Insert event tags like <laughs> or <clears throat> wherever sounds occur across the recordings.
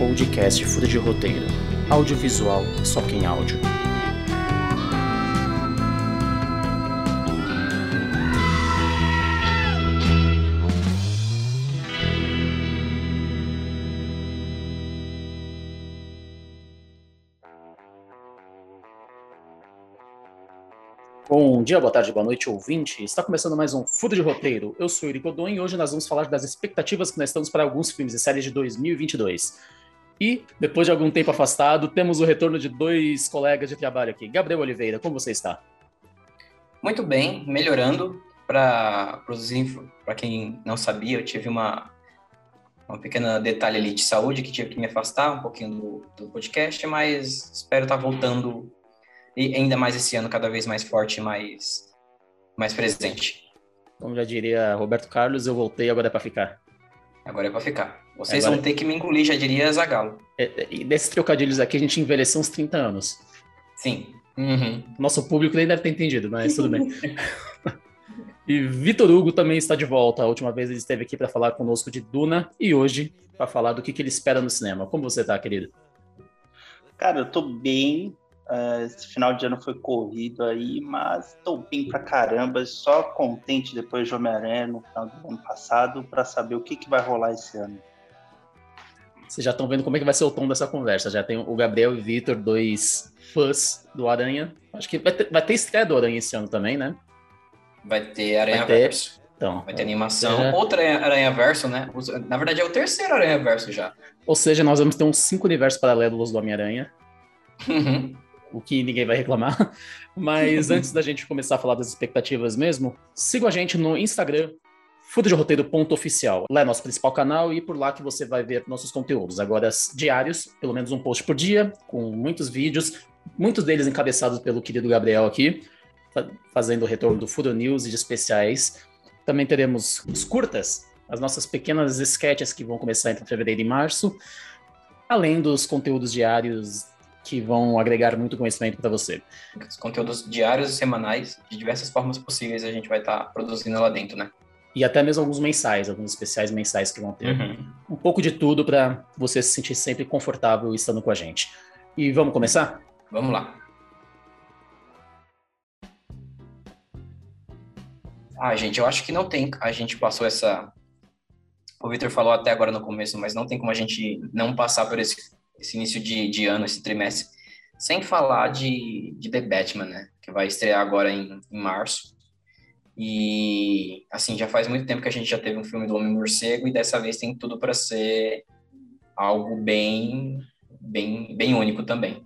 podcast Fura de Roteiro. Audiovisual, só quem áudio. Bom dia, boa tarde, boa noite, ouvinte. Está começando mais um Fudo de Roteiro. Eu sou Yuri Godon e hoje nós vamos falar das expectativas que nós estamos para alguns filmes e séries de 2022. E, depois de algum tempo afastado, temos o retorno de dois colegas de trabalho aqui. Gabriel Oliveira, como você está? Muito bem, melhorando. Para quem não sabia, eu tive uma, uma pequena detalhe ali de saúde que tive que me afastar um pouquinho do, do podcast, mas espero estar voltando e ainda mais esse ano cada vez mais forte e mais, mais presente. Como já diria Roberto Carlos, eu voltei, agora é para ficar. Agora é para ficar. Vocês agora... vão ter que me engolir, já diria Zagalo. É, é, e desses trocadilhos aqui, a gente envelheceu uns 30 anos. Sim. Uhum. Nosso público nem deve ter entendido, mas tudo bem. <laughs> e Vitor Hugo também está de volta. A última vez ele esteve aqui para falar conosco de Duna e hoje para falar do que, que ele espera no cinema. Como você está, querido? Cara, eu tô bem, Uh, esse final de ano foi corrido aí, mas estou bem pra caramba, só contente depois de Homem-Aranha no final do ano passado para saber o que, que vai rolar esse ano. Vocês já estão vendo como é que vai ser o tom dessa conversa. Já tem o Gabriel e o Vitor, dois fãs do Aranha. Acho que vai ter, vai ter estreia do Aranha esse ano também, né? Vai ter Aranha vai ter... Verso. Então, vai ter animação. Seja... Outra Aranha Verso, né? Na verdade, é o terceiro Aranha Verso já. Ou seja, nós vamos ter uns cinco universos paralelos do Homem-Aranha. Uhum o que ninguém vai reclamar. <laughs> Mas antes da gente começar a falar das expectativas mesmo, siga a gente no Instagram, fudaderoteiro.oficial. Lá é nosso principal canal e por lá que você vai ver nossos conteúdos. Agora, diários, pelo menos um post por dia, com muitos vídeos, muitos deles encabeçados pelo querido Gabriel aqui, fazendo o retorno do Fudo News e de especiais. Também teremos os curtas, as nossas pequenas sketches que vão começar entre fevereiro e março, além dos conteúdos diários que vão agregar muito conhecimento para você. Os conteúdos diários e semanais, de diversas formas possíveis, a gente vai estar tá produzindo lá dentro, né? E até mesmo alguns mensais, alguns especiais mensais que vão ter. Uhum. Um pouco de tudo para você se sentir sempre confortável estando com a gente. E vamos começar? Vamos lá. Ah, gente, eu acho que não tem. A gente passou essa. O Victor falou até agora no começo, mas não tem como a gente não passar por esse esse início de, de ano, esse trimestre, sem falar de, de The Batman, né? Que vai estrear agora em, em março. E, assim, já faz muito tempo que a gente já teve um filme do Homem-Morcego e dessa vez tem tudo para ser algo bem, bem, bem único também.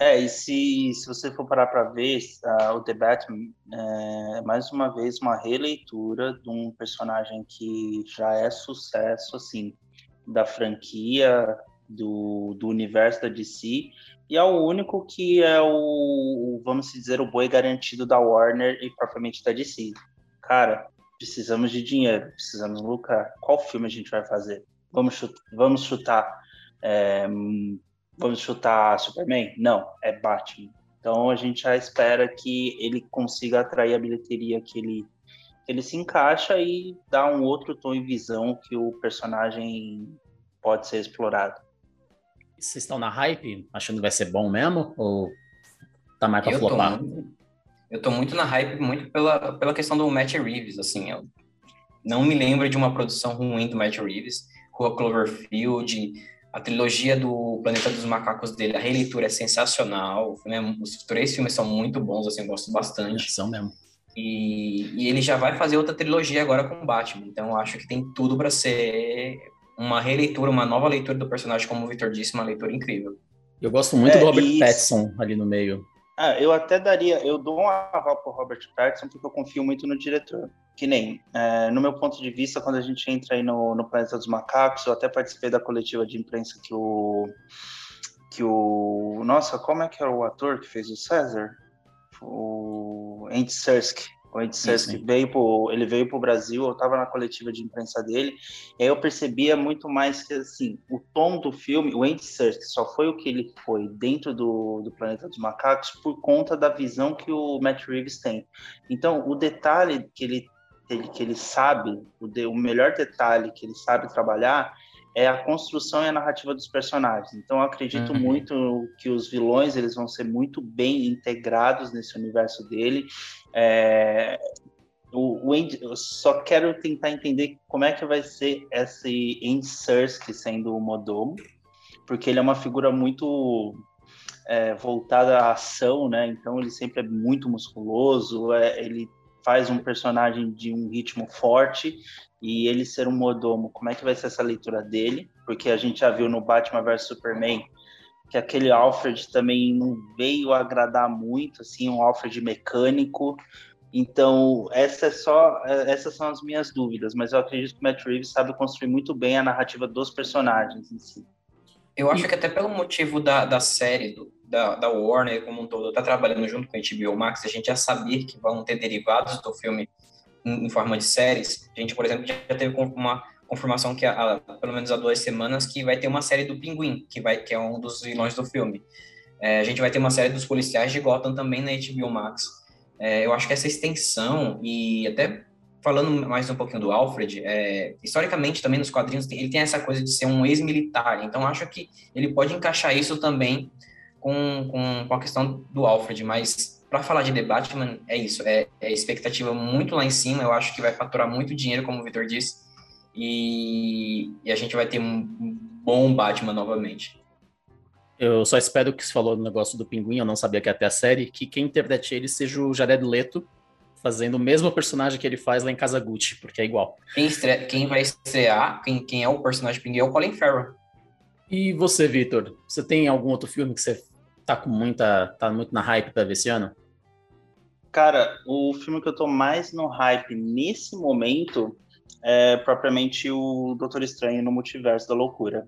É, e se, se você for parar para ver, uh, o The Batman é mais uma vez uma releitura de um personagem que já é sucesso, assim, da franquia, do, do universo da DC e é o único que é o, vamos dizer, o boi garantido da Warner e propriamente da DC. Cara, precisamos de dinheiro, precisamos lucrar. Qual filme a gente vai fazer? Vamos chutar, vamos chutar, é, vamos chutar Superman? Não, é Batman. Então a gente já espera que ele consiga atrair a bilheteria que ele que ele se encaixa e dá um outro tom e visão que o personagem pode ser explorado. Vocês estão na hype, achando que vai ser bom mesmo? Ou tá mais pra eu flopar? Tô eu tô muito na hype, muito pela, pela questão do Matt Reeves, assim. Eu não me lembro de uma produção ruim do Matt Reeves. Rua Cloverfield, a trilogia do Planeta dos Macacos dele, a releitura é sensacional. Os três filmes são muito bons, assim, eu gosto bastante. São mesmo. E, e, ele já vai fazer outra trilogia agora com o Batman. Então acho que tem tudo para ser uma releitura, uma nova leitura do personagem, como o Victor disse, uma leitura incrível. Eu gosto muito é, do Robert Pattinson ali no meio. Ah, eu até daria, eu dou um aval pro Robert Pattinson porque eu confio muito no diretor. Que nem, é, no meu ponto de vista, quando a gente entra aí no, no Planeta dos Macacos, eu até participei da coletiva de imprensa que o. Que o. Nossa, como é que era o ator que fez o César? O Andy O Ed Sesky veio pro, ele veio para o Brasil, eu estava na coletiva de imprensa dele, e aí eu percebia muito mais que assim, o tom do filme, o Andy Serkis só foi o que ele foi dentro do, do Planeta dos Macacos por conta da visão que o Matt Reeves tem. Então, o detalhe que ele, ele que ele sabe, o, de, o melhor detalhe que ele sabe trabalhar é a construção e a narrativa dos personagens. Então, eu acredito uhum. muito que os vilões eles vão ser muito bem integrados nesse universo dele. É, o, o Andy, eu só quero tentar entender como é que vai ser esse Ensursk sendo o Modomo, porque ele é uma figura muito é, voltada à ação, né? Então ele sempre é muito musculoso, é, ele faz um personagem de um ritmo forte e ele ser um Modomo, como é que vai ser essa leitura dele? Porque a gente já viu no Batman vs Superman que aquele Alfred também não veio agradar muito, assim, um Alfred mecânico. Então, essa é só, essas são as minhas dúvidas, mas eu acredito que o Matt Reeves sabe construir muito bem a narrativa dos personagens em si. Eu acho que até pelo motivo da, da série, do, da, da Warner como um todo, tá trabalhando junto com a HBO Max, a gente já sabia que vão ter derivados do filme em, em forma de séries. A gente, por exemplo, já teve uma confirmação que, há, pelo menos há duas semanas, que vai ter uma série do Pinguim, que, vai, que é um dos vilões do filme. É, a gente vai ter uma série dos policiais de Gotham também na HBO Max. É, eu acho que essa extensão, e até falando mais um pouquinho do Alfred, é, historicamente também nos quadrinhos, ele tem essa coisa de ser um ex-militar, então acho que ele pode encaixar isso também com, com, com a questão do Alfred, mas para falar de The Batman, é isso, é, é, expectativa muito lá em cima, eu acho que vai faturar muito dinheiro, como o Vitor disse, e, e a gente vai ter um, bom Batman novamente. Eu só espero que você falou no negócio do pinguim, eu não sabia que ia ter a série, que quem interprete ele seja o Jared Leto, fazendo o mesmo personagem que ele faz lá em Casa Gucci, porque é igual. Quem, estre... quem vai estrear, quem, quem é o personagem pinguim é o Colin Farrell. E você, Victor? Você tem algum outro filme que você tá com muita. tá muito na hype pra ver esse ano? Cara, o filme que eu tô mais no hype nesse momento é propriamente o Doutor Estranho no Multiverso da Loucura.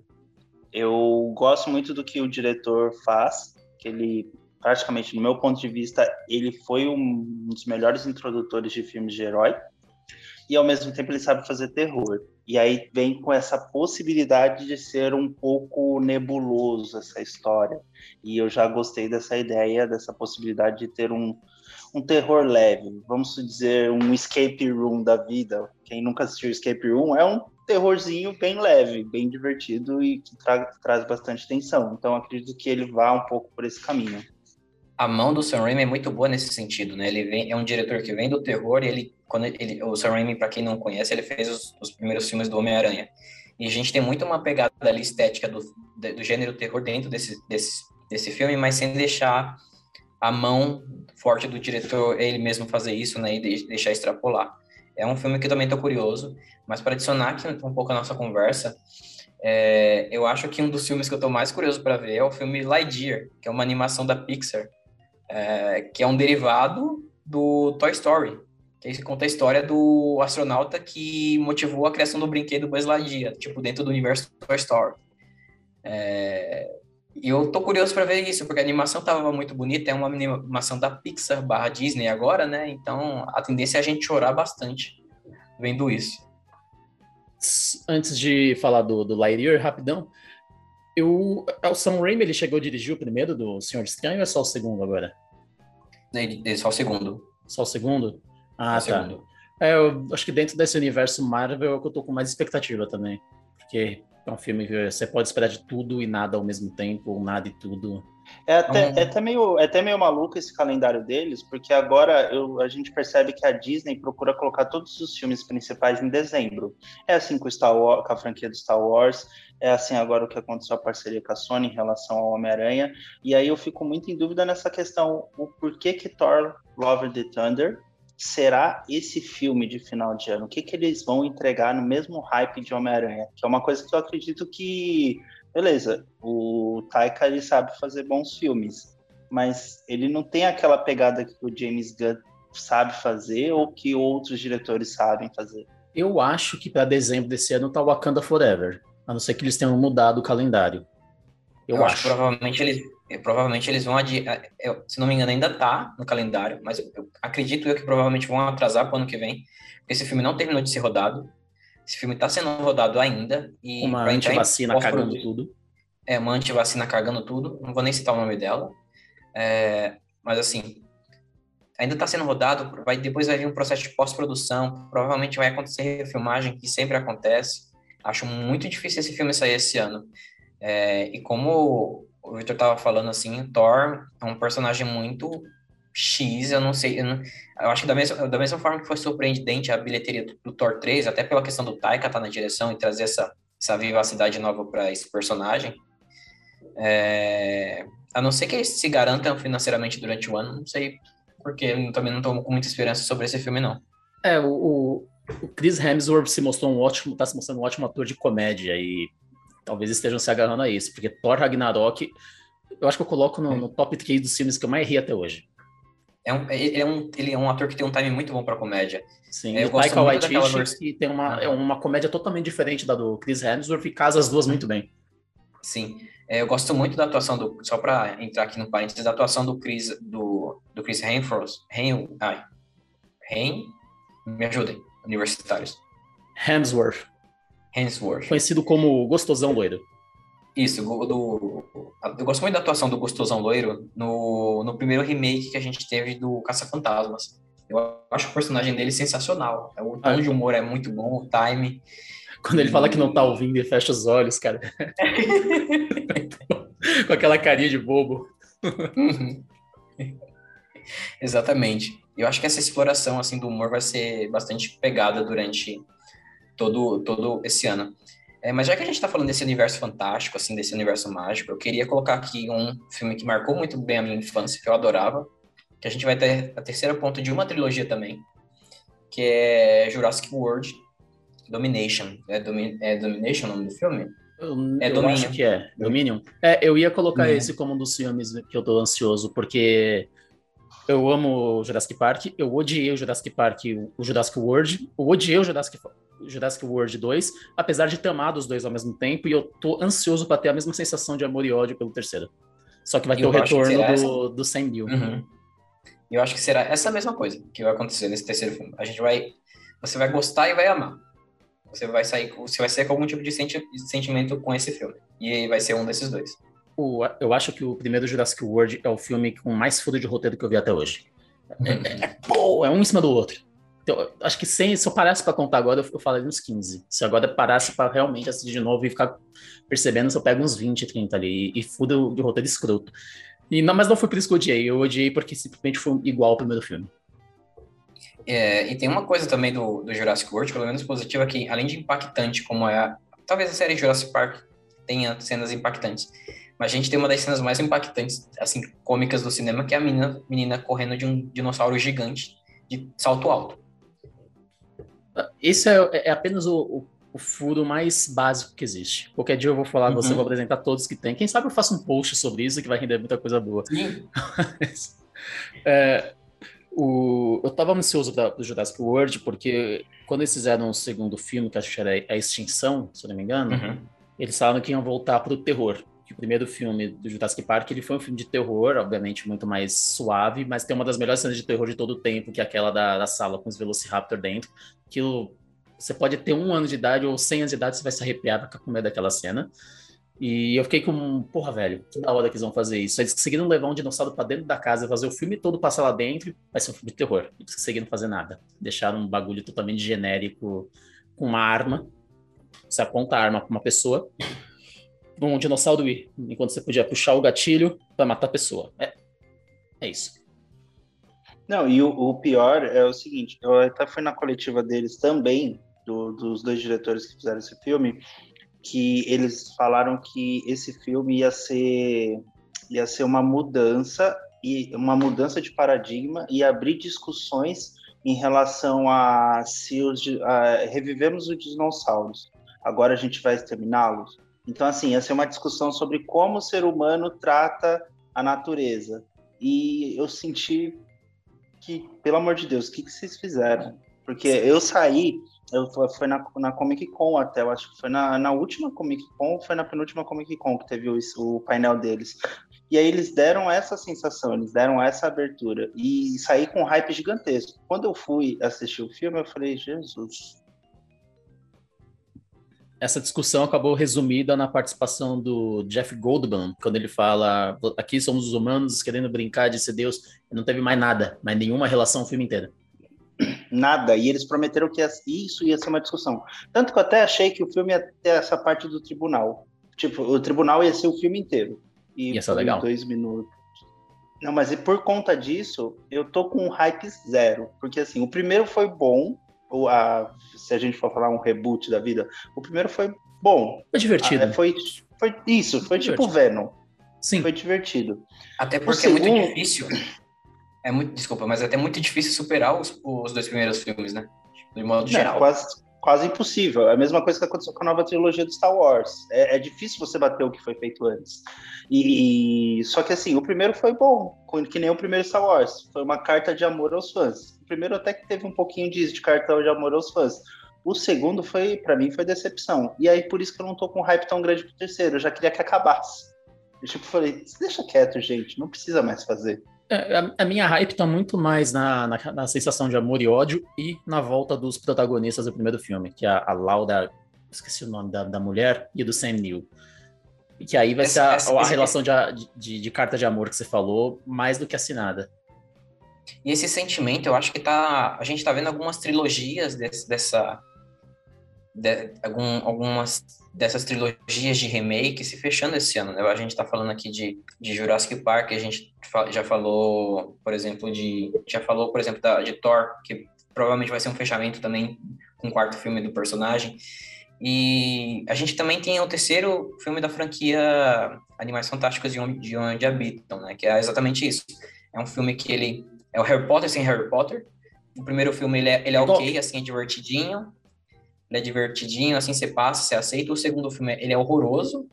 Eu gosto muito do que o diretor faz, que ele praticamente, no meu ponto de vista, ele foi um dos melhores introdutores de filmes de herói e ao mesmo tempo ele sabe fazer terror. E aí vem com essa possibilidade de ser um pouco nebuloso essa história. E eu já gostei dessa ideia, dessa possibilidade de ter um, um terror leve, vamos dizer, um escape room da vida. Quem nunca assistiu Escape Room é um terrorzinho bem leve, bem divertido e que tra traz bastante tensão. Então acredito que ele vá um pouco por esse caminho. A mão do Sam Raimi é muito boa nesse sentido, né? Ele vem, é um diretor que vem do terror e ele, quando ele, o Sam Raimi, para quem não conhece, ele fez os, os primeiros filmes do Homem-Aranha. E a gente tem muito uma pegada ali estética do, do gênero terror dentro desse, desse, desse filme, mas sem deixar a mão forte do diretor ele mesmo fazer isso, né? E deixar extrapolar. É um filme que também estou curioso, mas para adicionar aqui um pouco a nossa conversa, é, eu acho que um dos filmes que eu estou mais curioso para ver é o filme Lightyear, que é uma animação da Pixar, é, que é um derivado do Toy Story, que conta a história do astronauta que motivou a criação do brinquedo Buzz Lightyear, tipo, dentro do universo Toy Story. É, e eu tô curioso para ver isso, porque a animação tava muito bonita, é uma animação da Pixar barra Disney agora, né? Então a tendência é a gente chorar bastante vendo isso. Antes de falar do, do Lightyear, rapidão, eu, é o Sam Raimi, ele chegou a dirigir o primeiro do Senhor Estranho ou é só o segundo agora? Ele, é só o segundo. Só o segundo? Ah, só tá. É, eu acho que dentro desse universo Marvel é o que eu tô com mais expectativa também. Porque é um filme que você pode esperar de tudo e nada ao mesmo tempo, ou nada e tudo. É até, é até, meio, é até meio maluco esse calendário deles, porque agora eu, a gente percebe que a Disney procura colocar todos os filmes principais em dezembro. É assim com, Star Wars, com a franquia do Star Wars, é assim agora o que aconteceu a parceria com a Sony em relação ao Homem-Aranha. E aí eu fico muito em dúvida nessa questão: o porquê que Thor Love the Thunder será esse filme de final de ano? O que, que eles vão entregar no mesmo hype de Homem-Aranha? Que é uma coisa que eu acredito que, beleza, o Taika ele sabe fazer bons filmes, mas ele não tem aquela pegada que o James Gunn sabe fazer ou que outros diretores sabem fazer. Eu acho que para dezembro desse ano tá Wakanda Forever, a não ser que eles tenham mudado o calendário. Eu, eu acho. acho que provavelmente eles, provavelmente eles vão adiar, se não me engano ainda tá no calendário, mas eu, eu acredito eu que provavelmente vão atrasar para o ano que vem, porque esse filme não terminou de ser rodado, esse filme está sendo rodado ainda e uma antivacina cagando tudo. É, uma antivacina cagando tudo, não vou nem citar o nome dela, é, mas assim, ainda está sendo rodado, vai, depois vai vir um processo de pós-produção, provavelmente vai acontecer refilmagem, que sempre acontece, Acho muito difícil esse filme sair esse ano. É, e como o Victor tava falando assim, Thor é um personagem muito X, eu não sei, eu, não, eu acho que da mesma, da mesma forma que foi surpreendente a bilheteria do, do Thor 3, até pela questão do Taika estar tá na direção e trazer essa, essa vivacidade nova para esse personagem, é, a não ser que eles se garantam financeiramente durante o ano, não sei, porque eu também não estou com muita esperança sobre esse filme, não. É, o, o Chris Hemsworth se mostrou um ótimo, tá se mostrando um ótimo ator de comédia e talvez estejam se agarrando a isso, porque Thor Ragnarok, eu acho que eu coloco no, no top 3 dos filmes que eu mais ri até hoje. É um, ele, é um, ele é um ator que tem um time muito bom para comédia. Sim, eu o Taika Waititi que tem uma, é uma comédia totalmente diferente da do Chris Hemsworth e casa as duas muito bem. Sim, é, eu gosto muito da atuação do, só para entrar aqui no parênteses, da atuação do Chris, do, do Chris Hemsworth, Hem, ai, Hem, me ajudem, universitários. Hemsworth. Hemsworth. Conhecido como Gostosão Loiro. Isso, do, eu gosto muito da atuação do Gostosão Loiro no, no primeiro remake que a gente teve do Caça-Fantasmas. Eu acho o personagem dele sensacional. O tom ah, de humor é muito bom, o time. Quando ele fala que não tá ouvindo e fecha os olhos, cara. <laughs> Com aquela carinha de bobo. Uhum. Exatamente. Eu acho que essa exploração assim do humor vai ser bastante pegada durante todo todo esse ano. É, mas já que a gente está falando desse universo fantástico, assim, desse universo mágico, eu queria colocar aqui um filme que marcou muito bem a minha infância, que eu adorava, que a gente vai ter a terceira ponta de uma trilogia também, que é Jurassic World Domination. É, Domi é Domination o nome do filme? Eu, é eu Dominion. acho que é. Dominion. É, eu ia colocar esse como um dos filmes que eu tô ansioso, porque eu amo o Jurassic Park, eu odiei o Jurassic Park, o Jurassic World, eu odiei o Jurassic, Jurassic World 2, apesar de ter amado os dois ao mesmo tempo, e eu tô ansioso para ter a mesma sensação de amor e ódio pelo terceiro. Só que vai ter o retorno do, essa... do Sam Neill. Uhum. Eu acho que será essa mesma coisa que vai acontecer nesse terceiro filme. A gente vai. Você vai gostar e vai amar. Você vai sair. Você vai sair com algum tipo de senti sentimento com esse filme. E vai ser um desses dois. O, eu acho que o primeiro Jurassic World é o filme com mais furo de roteiro que eu vi até hoje. É, é, é, pô, é um em cima do outro. Então, acho que sem, se eu parasse para contar agora, eu, eu falaria uns 15. Se agora parasse para realmente assistir de novo e ficar percebendo, se eu pego uns 20, 30 ali e, e fudo de roteiro escroto. E não, mas não foi por isso que eu odiei. Eu odiei porque simplesmente foi igual ao primeiro filme. É, e tem uma coisa também do, do Jurassic World, pelo menos positiva, que além de impactante, como é. Talvez a série Jurassic Park tenha cenas impactantes. Mas a gente tem uma das cenas mais impactantes, assim, cômicas do cinema, que é a menina, menina correndo de um dinossauro gigante de salto alto. Esse é, é apenas o, o, o, furo mais básico que existe. Qualquer dia eu vou falar, uhum. você vou apresentar todos que tem. Quem sabe eu faço um post sobre isso que vai render muita coisa boa. Mas, é, o, eu estava ansioso para o Jurassic World, porque quando eles fizeram o segundo filme, que acho que era A Extinção, se eu não me engano, uhum. eles falaram que iam voltar para o terror que o primeiro filme do Jurassic Park ele foi um filme de terror, obviamente muito mais suave, mas tem uma das melhores cenas de terror de todo o tempo, que é aquela da, da sala com os Velociraptor dentro. Aquilo, você pode ter um ano de idade ou cem anos de idade, você vai se arrepiar pra ficar com medo daquela cena. E eu fiquei com, porra, velho, que da hora que eles vão fazer isso. Eles conseguiram levar um dinossauro para dentro da casa, fazer o filme todo passar lá dentro, vai ser um filme de terror. Eles conseguiram fazer nada. Deixaram um bagulho totalmente genérico com uma arma. Você aponta a arma pra uma pessoa, um dinossauro ir, enquanto você podia puxar o gatilho para matar a pessoa. É, é isso. Não, e o, o, pior é o seguinte, eu até fui na coletiva deles também, do, dos dois diretores que fizeram esse filme, que eles falaram que esse filme ia ser ia ser uma mudança e uma mudança de paradigma e abrir discussões em relação a se os, a, revivemos os dinossauros. Agora a gente vai exterminá-los. Então, assim, ia ser uma discussão sobre como o ser humano trata a natureza. E eu senti que, pelo amor de Deus, o que, que vocês fizeram? Porque eu saí, eu foi na, na Comic Con até, eu acho que foi na, na última Comic Con, foi na penúltima Comic Con que teve o, o painel deles. E aí eles deram essa sensação, eles deram essa abertura e saí com um hype gigantesco. Quando eu fui assistir o filme, eu falei, Jesus, essa discussão acabou resumida na participação do Jeff Goldblum, quando ele fala: aqui somos os humanos querendo brincar de ser Deus. Não teve mais nada, mais nenhuma relação o filme inteiro. Nada. E eles prometeram que isso ia ser uma discussão. Tanto que eu até achei que o filme ia ter essa parte do tribunal. Tipo, o tribunal ia ser o filme inteiro. E ia ser legal. Dois minutos. Não, mas e por conta disso, eu tô com um hype zero. Porque assim, o primeiro foi bom. Ou a, se a gente for falar um reboot da vida, o primeiro foi bom. Foi divertido. Ah, foi, foi isso, foi, foi tipo Venom. Sim. Foi divertido. Até porque é muito difícil. É muito, desculpa, mas é até muito difícil superar os, os dois primeiros filmes, né? De modo geral. É, quase, quase impossível. É a mesma coisa que aconteceu com a nova trilogia do Star Wars. É, é difícil você bater o que foi feito antes. E, e, só que assim, o primeiro foi bom, que nem o primeiro Star Wars. Foi uma carta de amor aos fãs. O primeiro até que teve um pouquinho disso, de cartão de amor aos fãs. O segundo foi, para mim, foi decepção. E aí por isso que eu não tô com um hype tão grande pro terceiro. Eu já queria que acabasse. Eu tipo falei, deixa quieto, gente, não precisa mais fazer. É, a, a, minha hype tá muito mais na, na, na, sensação de amor e ódio e na volta dos protagonistas do primeiro filme, que é a, a Laura, esqueci o nome da, da mulher, e do Sam Neill. E que aí vai essa, ser a, essa, a relação de, de, de, carta de amor que você falou, mais do que assinada. E esse sentimento, eu acho que tá. A gente tá vendo algumas trilogias desse, dessa. De, algum, algumas dessas trilogias de remake se fechando esse ano. Né? A gente está falando aqui de, de Jurassic Park, a gente já falou, por exemplo, de já falou, por exemplo, da, de Thor, que provavelmente vai ser um fechamento também com o quarto filme do personagem. E a gente também tem o terceiro filme da franquia Animais Fantásticos de Onde, de onde Habitam, né? Que é exatamente isso. É um filme que ele é o Harry Potter sem Harry Potter. O primeiro filme ele é, ele é ok, assim, é divertidinho ele é divertidinho, assim você passa, você aceita. O segundo filme, ele é horroroso.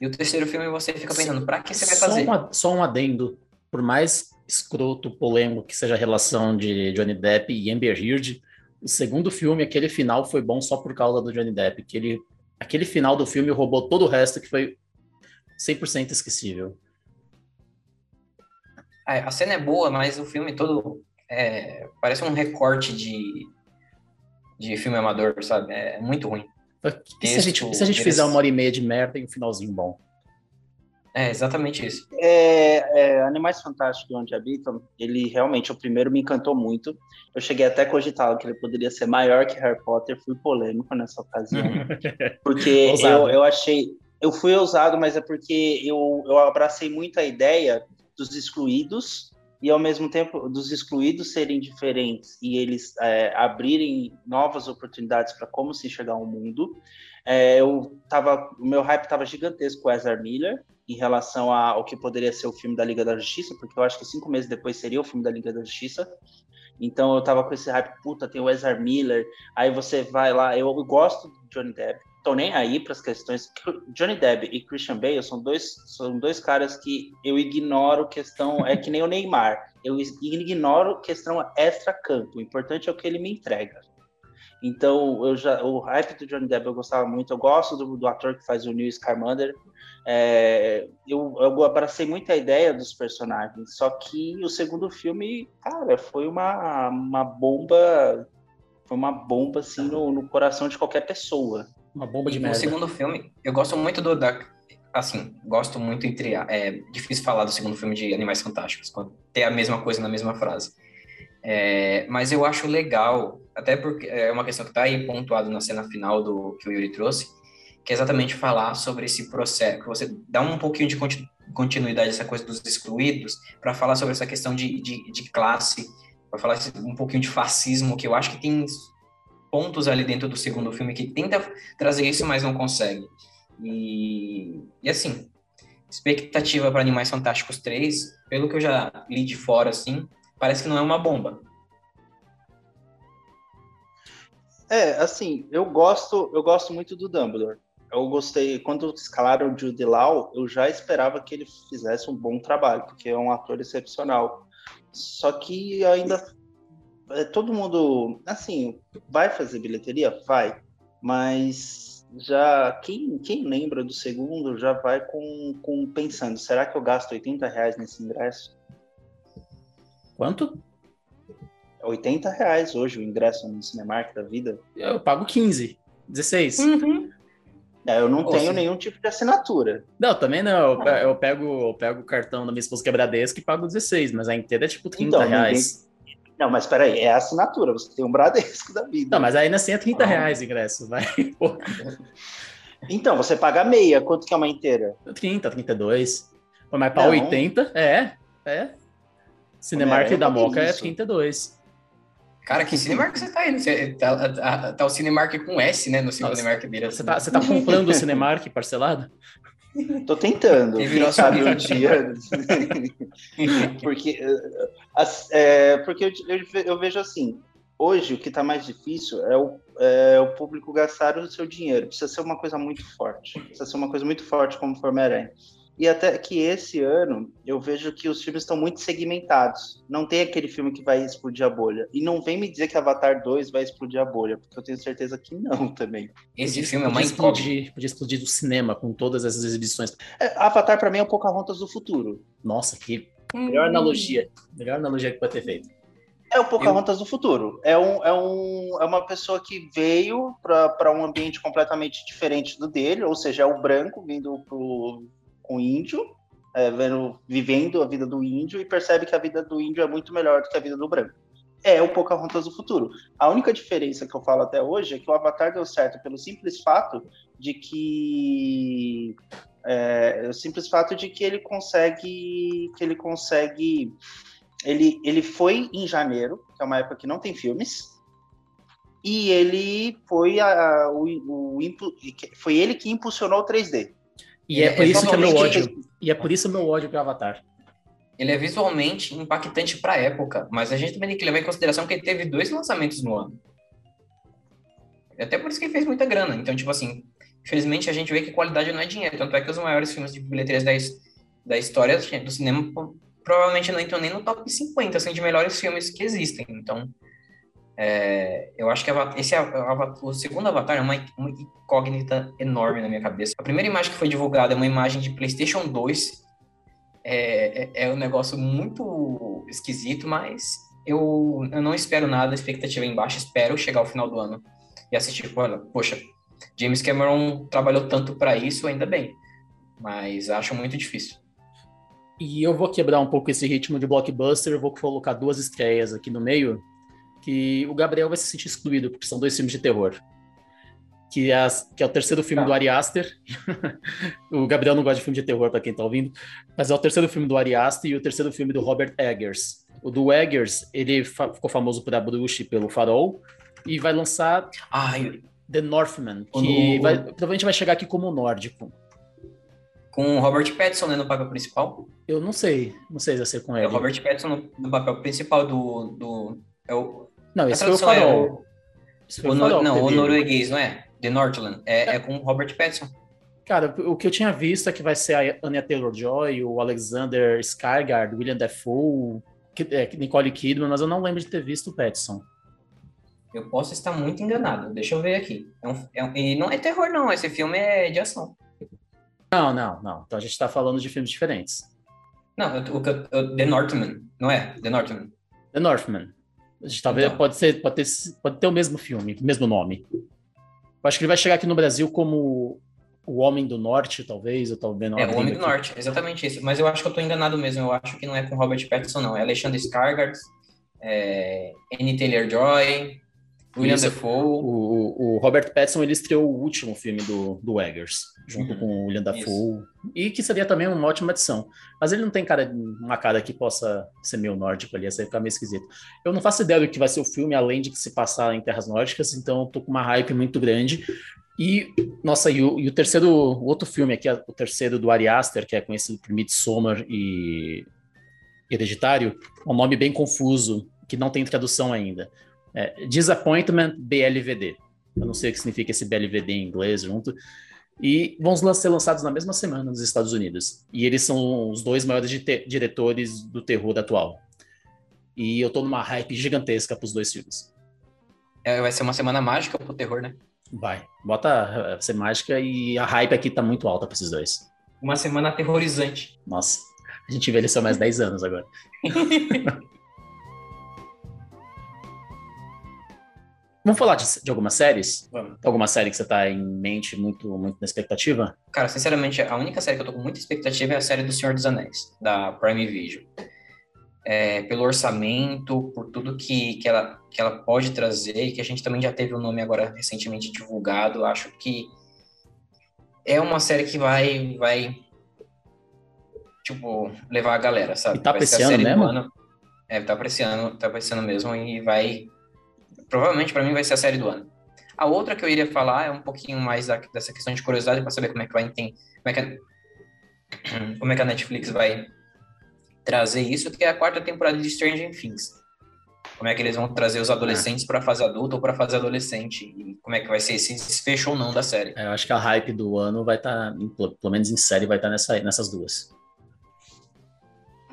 E o terceiro filme você fica pensando, pra que você vai fazer? Só, uma, só um adendo. Por mais escroto, polêmico que seja a relação de Johnny Depp e Amber Heard, o segundo filme, aquele final foi bom só por causa do Johnny Depp. Que ele, aquele final do filme roubou todo o resto que foi 100% esquecível. É, a cena é boa, mas o filme todo é, parece um recorte de de filme amador, sabe? É muito ruim. E se a gente, se a gente fizer uma hora e meia de merda e um finalzinho bom? É, exatamente isso. É, é, Animais Fantásticos Onde Habitam, ele realmente, o primeiro me encantou muito. Eu cheguei até a cogitar que ele poderia ser maior que Harry Potter, fui polêmico nessa ocasião. <laughs> porque eu, eu achei. Eu fui ousado, mas é porque eu, eu abracei muito a ideia dos excluídos e ao mesmo tempo dos excluídos serem diferentes e eles é, abrirem novas oportunidades para como se enxergar o um mundo. É, eu tava, meu hype estava gigantesco com o Ezra Miller em relação ao que poderia ser o filme da Liga da Justiça, porque eu acho que cinco meses depois seria o filme da Liga da Justiça. Então eu tava com esse hype, puta, tem o Ezra Miller, aí você vai lá, eu gosto do Johnny Depp, tô nem aí para as questões. Johnny Depp e Christian Bale são dois, são dois caras que eu ignoro questão, é que nem o Neymar, eu ignoro questão extra-campo, o importante é o que ele me entrega. Então, eu já, o hype do Johnny Depp eu gostava muito, eu gosto do, do ator que faz o Neil Scarmander, é, eu, eu abracei muito a ideia dos personagens, só que o segundo filme, cara, foi uma, uma bomba, foi uma bomba assim no, no coração de qualquer pessoa. Uma bomba de e merda. O segundo filme, eu gosto muito do. Da, assim, gosto muito entre. É difícil falar do segundo filme de Animais Fantásticos, quando ter a mesma coisa na mesma frase. É, mas eu acho legal, até porque é uma questão que está aí pontuado na cena final do que o Yuri trouxe, que é exatamente falar sobre esse processo, que você dá um pouquinho de continuidade essa coisa dos excluídos, para falar sobre essa questão de, de, de classe, para falar um pouquinho de fascismo, que eu acho que tem pontos ali dentro do segundo filme que tenta trazer isso, mas não consegue. E, e assim, expectativa para Animais Fantásticos 3, pelo que eu já li de fora, assim, parece que não é uma bomba. É, assim, eu gosto, eu gosto muito do Dumbledore. Eu gostei, quando escalaram o Jude Law, eu já esperava que ele fizesse um bom trabalho, porque é um ator excepcional. Só que ainda todo mundo, assim, vai fazer bilheteria? Vai, mas já quem, quem lembra do segundo já vai com, com pensando, será que eu gasto 80 reais nesse ingresso? Quanto? 80 reais hoje o ingresso no Cinemark da vida. Eu pago 15, 16. Uhum. É, eu não tenho nenhum tipo de assinatura. Não, também não. Eu, eu pego, eu pego o cartão da minha esposa que é Bradesco e pago 16, mas a inteira é tipo 30 então, reais. Ninguém Não, mas peraí, é a assinatura, você tem um Bradesco da vida. Não, mas ainda assim é 30 reais o ingresso, vai. Então, você paga meia, quanto que é uma inteira? 30, 32. Mas pra Não. 80, é, é. Cinemark da Moca é 32. Cara, que Cinemark você tá indo? Você, tá, tá, tá, o Cinemark com S, né, no Cinemark dele. Você tá, você tá comprando o Cinemark parcelado? <laughs> Tô tentando. Quem sabe um dia. <laughs> porque é, porque eu, eu, eu, vejo assim, hoje o que está mais difícil é o, é o público gastar o seu dinheiro. Precisa ser uma coisa muito forte. Precisa ser uma coisa muito forte como Forma-Aranha. E até que esse ano eu vejo que os filmes estão muito segmentados. Não tem aquele filme que vai explodir a bolha. E não vem me dizer que Avatar 2 vai explodir a bolha, porque eu tenho certeza que não também. Esse podia, filme é mais explodir, podia explodir do cinema com todas essas exibições. É, Avatar para mim é o Pocahontas do futuro. Nossa, que melhor analogia. Melhor analogia que pode ter feito. É o Pocahontas eu... do futuro. É, um, é, um, é uma pessoa que veio para um ambiente completamente diferente do dele, ou seja, é o branco vindo pro com índio, é, vendo, vivendo a vida do índio e percebe que a vida do índio é muito melhor do que a vida do branco. É o Pocahontas do futuro. A única diferença que eu falo até hoje é que o Avatar deu certo pelo simples fato de que é, o simples fato de que ele consegue que ele consegue ele, ele foi em janeiro, que é uma época que não tem filmes, e ele foi a, o, o, foi ele que impulsionou o 3D. E é, é por isso que é meu ódio. E é por isso meu ódio pro Avatar. Ele é visualmente impactante para a época, mas a gente também tem que levar em consideração que ele teve dois lançamentos no ano. Até por isso que ele fez muita grana. Então, tipo assim, infelizmente a gente vê que qualidade não é dinheiro. Tanto é que os maiores filmes de bilheterias da, da história do cinema provavelmente não entram nem no top 50 assim, de melhores filmes que existem. Então, é, eu acho que esse o segundo Avatar é uma, uma, incógnita enorme na minha cabeça. A primeira imagem que foi divulgada é uma imagem de PlayStation 2. É, é, é um negócio muito esquisito, mas eu, eu não espero nada, expectativa embaixo. Espero chegar ao final do ano e assistir. Olha, poxa, James Cameron trabalhou tanto para isso, ainda bem, mas acho muito difícil. E eu vou quebrar um pouco esse ritmo de blockbuster, vou colocar duas estreias aqui no meio que o Gabriel vai se sentir excluído, porque são dois filmes de terror. Que é, que é o terceiro filme tá. do Ari Aster. <laughs> o Gabriel não gosta de filme de terror, para quem tá ouvindo. Mas é o terceiro filme do Ari Aster e o terceiro filme do Robert Eggers. O do Eggers, ele fa ficou famoso por A Bruxa e pelo Farol. E vai lançar Ai. The Northman, que vai, provavelmente vai chegar aqui como nórdico. Com o Robert Pattinson né, no papel principal? Eu não sei. Não sei se vai ser com ele. É o Robert Pattinson no, no papel principal do, do... É o, não, esse foi o farol. É o, o, farol não, o norueguês, não é? The Northland. É, é. é com Robert Pattinson. Cara, o que eu tinha visto é que vai ser a Anya Taylor-Joy, o Alexander Skarsgård, William Dafoe, é, Nicole Kidman, mas eu não lembro de ter visto o Pattinson. Eu posso estar muito enganado. Deixa eu ver aqui. É um, é um, e não é terror, não. Esse filme é de ação. Não, não, não. Então a gente está falando de filmes diferentes. Não, o, o, The Northman, não é? The Northman. The Northman. Talvez então. pode ser, pode ter, pode ter o mesmo filme, o mesmo nome. Eu acho que ele vai chegar aqui no Brasil como o Homem do Norte, talvez, eu tô vendo. É, o Homem do Norte, exatamente isso. Mas eu acho que eu tô enganado mesmo. Eu acho que não é com Robert Pattinson, não. É Alexandre Skarsgård, é, Annie Taylor-Joy, William Defoe. O, o, Robert Pattinson ele estreou o último filme do, do Eggers, junto uhum. com o William Dafoe, Isso. e que seria também uma ótima adição. Mas ele não tem cara, uma cara que possa ser meio nórdico ali, ia ficar meio esquisito. Eu não faço ideia do que vai ser o filme, além de que se passar em terras nórdicas, então eu tô com uma hype muito grande. E, nossa, e o, e o terceiro, o outro filme aqui, o terceiro do Ari Aster, que é conhecido por Midsommar e Hereditário, é um nome bem confuso, que não tem tradução ainda. É, Disappointment BLVD. Eu não sei o que significa esse BLVD em inglês junto. E vão ser lançados na mesma semana nos Estados Unidos. E eles são os dois maiores diretores do terror atual. E eu tô numa hype gigantesca pros dois filmes. É, vai ser uma semana mágica pro terror, né? Vai. Bota vai ser mágica e a hype aqui tá muito alta pra esses dois. Uma semana aterrorizante. Nossa, a gente envelheceu mais 10 anos agora. <laughs> Vamos falar de, de, algumas séries? Vamos. Alguma série que você tá em mente muito, muito na expectativa? Cara, sinceramente, a única série que eu tô com muita expectativa é a série do Senhor dos Anéis, da Prime Video. é, pelo orçamento, por tudo que, que, ela, que ela pode trazer, e que a gente também já teve o nome agora recentemente divulgado. Acho que é uma série que vai, vai tipo, levar a galera, sabe? E tá vai apreciando mesmo? Ano. É, tá apreciando, tá apreciando mesmo e vai... Provavelmente para mim vai ser a série do ano. A outra que eu iria falar é um pouquinho mais da, dessa questão de curiosidade para saber como é que vai como é a, <clears throat> como é que a Netflix vai trazer isso, que é a quarta temporada de Stranger Things. Como é que eles vão trazer os adolescentes é. para fase adulta ou para fase adolescente? E como é que vai ser esse desfecho ou não da série? É, eu acho que a hype do ano vai estar, tá, pelo menos em série, vai estar tá nessa, nessas duas.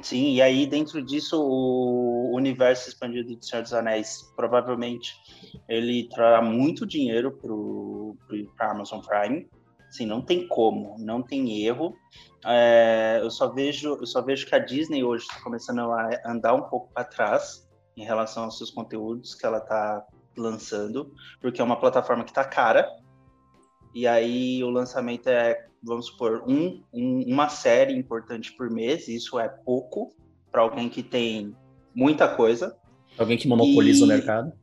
Sim, e aí dentro disso o universo expandido de Senhor dos Anéis provavelmente ele trará muito dinheiro para a Amazon Prime. Sim, não tem como, não tem erro. É, eu só vejo, eu só vejo que a Disney hoje está começando a andar um pouco para trás em relação aos seus conteúdos que ela está lançando, porque é uma plataforma que está cara. E aí o lançamento é, vamos supor, um, um, uma série importante por mês. Isso é pouco para alguém que tem muita coisa. Alguém que monopoliza e... o mercado.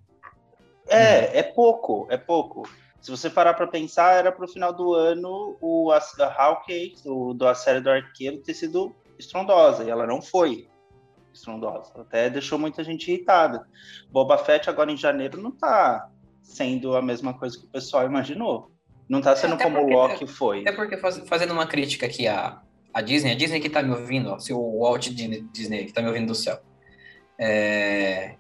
É, é pouco, é pouco. Se você parar para pensar, era para o final do ano o, a, a Hawkeye, o, da série do Arqueiro, ter sido estrondosa, e ela não foi estrondosa. Até deixou muita gente irritada. Boba Fett agora em janeiro não está sendo a mesma coisa que o pessoal imaginou. Não está sendo como o Loki foi. Até porque, faz, fazendo uma crítica aqui à, à Disney, a Disney que está me ouvindo, ó, se o Walt Disney que está me ouvindo do céu. É,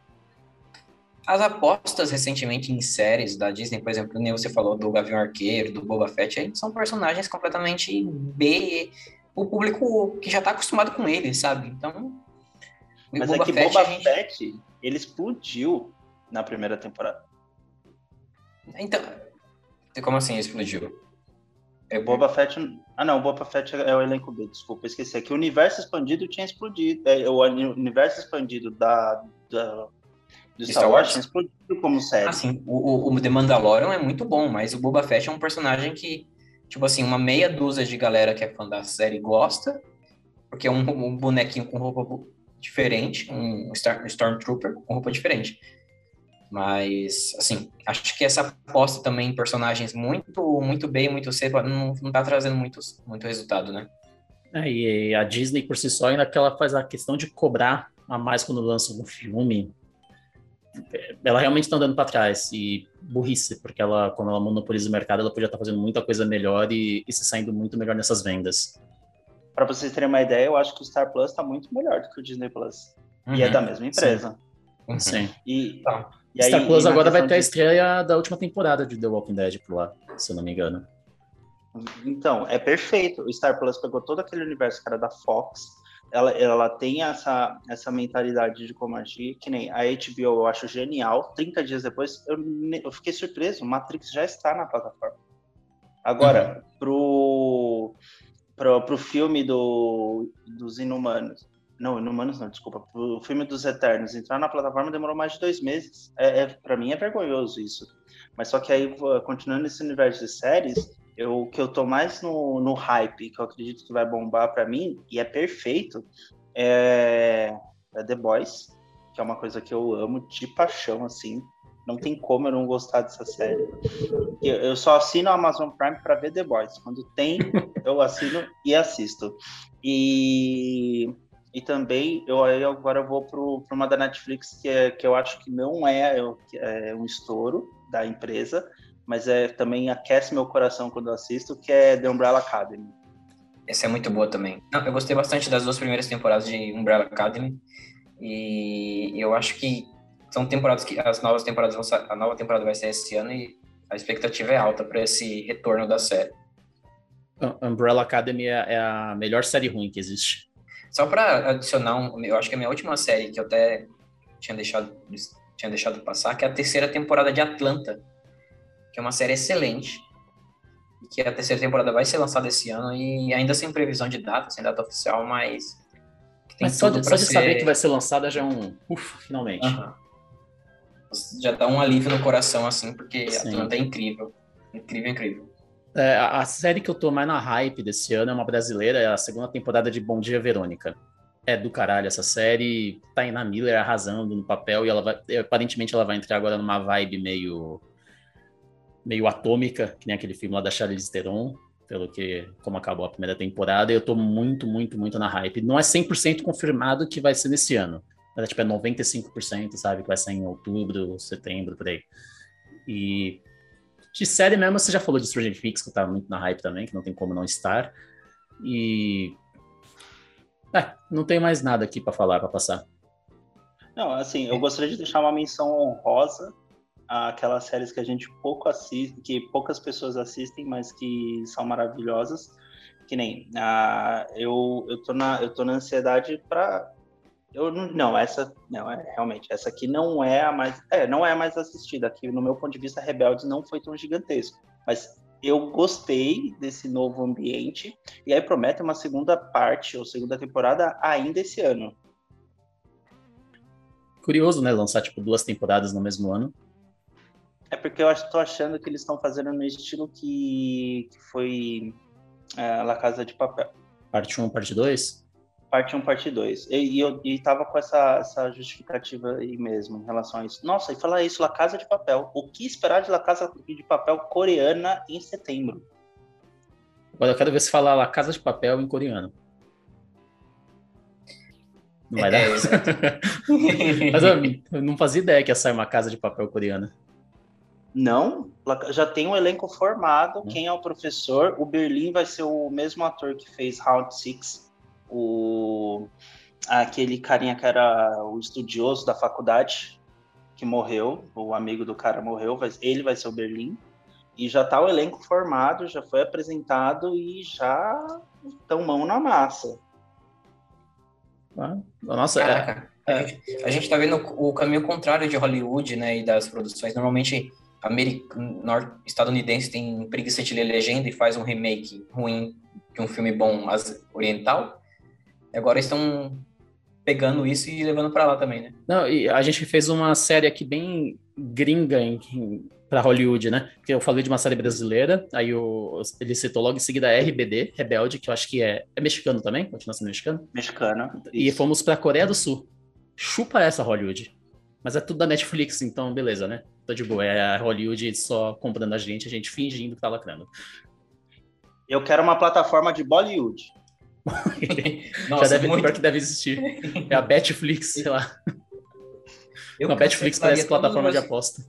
as apostas recentemente em séries da Disney, por exemplo, nem você falou do Gavião Arqueiro, do Boba Fett, aí são personagens completamente B, o público que já está acostumado com eles, sabe? Então. Mas Boba é que Fett, Boba gente... Fett, ele explodiu na primeira temporada. Então. Como assim explodiu? É Boba Fett. Ah, não, Boba Fett é o elenco B, desculpa, esqueci. É que o universo expandido tinha explodido. É, o universo expandido da, da de Star, Star Wars, Wars explodiu como série. Assim, o, o The Mandalorian é muito bom, mas o Boba Fett é um personagem que, tipo assim, uma meia dúzia de galera que é fã da série gosta, porque é um, um bonequinho com roupa diferente, um, Star, um Stormtrooper com roupa diferente. Mas, assim, acho que essa aposta também em personagens muito, muito bem, muito cedo, não, não tá trazendo muito, muito resultado, né? É, e a Disney por si só ainda que ela faz a questão de cobrar a mais quando lança um filme, ela realmente está andando para trás e burrice, porque ela, quando ela monopoliza o mercado, ela podia estar tá fazendo muita coisa melhor e, e se saindo muito melhor nessas vendas. Para vocês terem uma ideia, eu acho que o Star Plus está muito melhor do que o Disney Plus. Uhum, e é uhum. da mesma empresa. Sim. Uhum. sim. E, tá. E aí, Star Plus agora vai ter de... a estreia da última temporada de The Walking Dead por lá, se eu não me engano. Então, é perfeito. O Star Plus pegou todo aquele universo que era da Fox, ela, ela tem essa, essa mentalidade de como agir, que nem a HBO eu acho genial. 30 dias depois, eu, eu fiquei surpreso, Matrix já está na plataforma. Agora, uhum. pro, pro, pro filme do, dos Inumanos, não, Inumanos não, desculpa, pro filme dos Eternos entrar na plataforma demorou mais de dois meses. É, é para mim é vergonhoso isso. Mas só que aí, continuando nesse universo de séries, eu que eu tô mais no, no hype, que eu acredito que vai bombar para mim, e é perfeito, é, é The Boys, que é uma coisa que eu amo de paixão, assim. Não tem como eu não gostar dessa série. Eu, eu só assino a Amazon Prime para ver The Boys. Quando tem, eu assino e assisto. E, e também, eu agora eu vou para uma da Netflix que, é, que eu acho que não é, é um estouro da empresa, mas é também aquece meu coração quando eu assisto, que é The Umbrella Academy. Essa é muito boa também. Não, eu gostei bastante das duas primeiras temporadas de Umbrella Academy e eu acho que são temporadas que as novas temporadas vão a nova temporada vai ser esse ano e a expectativa é alta para esse retorno da série. Umbrella Academy é, é a melhor série ruim que existe. Só para adicionar, um, eu acho que a minha última série que eu até tinha deixado tinha deixado passar, que é a terceira temporada de Atlanta, que é uma série excelente, que a terceira temporada vai ser lançada esse ano e ainda sem previsão de data, sem data oficial, mas. mas só de, só de ser... saber que vai ser lançada já é um. Ufa, finalmente. Já dá um alívio no coração, assim, porque Sim. a Atlanta é incrível. Incrível, incrível. É, a série que eu tô mais na hype desse ano é uma brasileira, é a segunda temporada de Bom Dia Verônica. é do caralho essa série. Taina Miller arrasando no papel e ela vai, aparentemente ela vai entrar agora numa vibe meio meio atômica, que nem aquele filme lá da Charlize Theron, pelo que como acabou a primeira temporada, eu tô muito, muito, muito na hype. Não é 100% confirmado que vai ser nesse ano. Mas é, tipo, é 95%, sabe, que vai sair em outubro, setembro, por aí. E de série mesmo, você já falou de Stranger Things, que tá muito na hype também, que não tem como não estar. E é, não tem mais nada aqui para falar, para passar. Não, assim, eu gostaria de deixar uma menção honrosa àquelas séries que a gente pouco assiste, que poucas pessoas assistem, mas que são maravilhosas. Que nem, ah, eu, eu, tô na, eu tô na ansiedade para eu não, essa não é realmente essa aqui não é a mais é, não é a mais assistida aqui no meu ponto de vista Rebeldes não foi tão gigantesco, mas eu gostei desse novo ambiente e aí promete uma segunda parte ou segunda temporada ainda esse ano. Curioso, né? Lançar tipo duas temporadas no mesmo ano. É porque eu estou achando que eles estão fazendo no estilo que, que foi é, La Casa de Papel. Parte 1, parte 2? Parte 1, parte 2. E, e eu e tava com essa, essa justificativa aí mesmo em relação a isso. Nossa, e falar isso, La Casa de Papel. O que esperar de La Casa de Papel coreana em setembro? Agora eu quero ver se falar La Casa de Papel em coreano. Não vai é, dar? <laughs> Mas eu, eu, não fazia ideia que ia sair uma Casa de Papel coreana. Não, já tem um elenco formado. Hum. Quem é o professor? O Berlim vai ser o mesmo ator que fez Round 6 o aquele carinha que era o estudioso da faculdade que morreu, o amigo do cara morreu, ele vai ser o Berlim. E já tá o elenco formado, já foi apresentado e já estão mão na massa. Ah, nossa, é, Caraca, é, é. A, gente, a gente tá vendo o caminho contrário de Hollywood, né, e das produções. Normalmente, americano, estadunidense tem preguiça de ler legenda e faz um remake ruim de um filme bom oriental. Agora estão pegando isso e levando para lá também, né? Não, e a gente fez uma série aqui bem gringa para Hollywood, né? Porque eu falei de uma série brasileira, aí o, ele citou logo em seguida a RBD, Rebelde, que eu acho que é, é mexicano também, continua sendo mexicano. Mexicano. E isso. fomos para Coreia do Sul. Chupa essa Hollywood. Mas é tudo da Netflix, então beleza, né? Tô de boa. É a Hollywood só comprando a gente, a gente fingindo que tá lacrando. Eu quero uma plataforma de Bollywood. <laughs> Nossa, Já deve, muito... que deve existir. É a Betflix, <laughs> sei lá. Eu a Betflix parece plataforma meus... de aposta.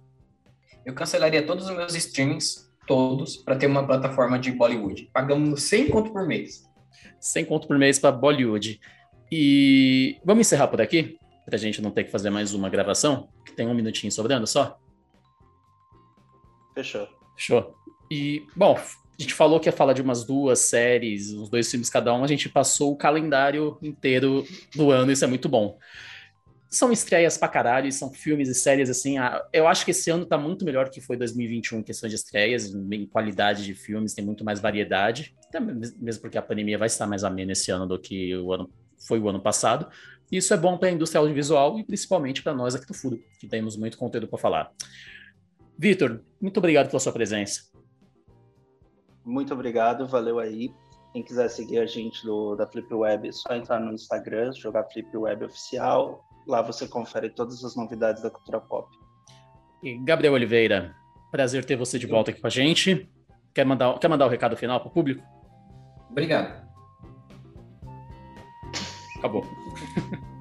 Eu cancelaria todos os meus streamings, todos, para ter uma plataforma de Bollywood. Pagamos 100 conto por mês. 100 conto por mês para Bollywood. E vamos encerrar por aqui, para a gente não ter que fazer mais uma gravação, que tem um minutinho sobrando só. Fechou. Fechou. E, bom, a gente falou que ia falar de umas duas séries, uns dois filmes cada um, a gente passou o calendário inteiro do ano, isso é muito bom. São estreias pra caralho, são filmes e séries assim. Eu acho que esse ano tá muito melhor que foi 2021 em questão de estreias, em qualidade de filmes, tem muito mais variedade. Mesmo porque a pandemia vai estar mais amena esse ano do que o ano, foi o ano passado. Isso é bom para a indústria audiovisual e principalmente para nós aqui do Furo, que temos muito conteúdo para falar. Vitor, muito obrigado pela sua presença. Muito obrigado, valeu aí. Quem quiser seguir a gente do, da Flip Web, é só entrar no Instagram, jogar Flip Web Oficial. Lá você confere todas as novidades da cultura pop. E Gabriel Oliveira, prazer ter você de volta aqui com a gente. Quer mandar, quer mandar o um recado final para o público? Obrigado. Acabou. <laughs>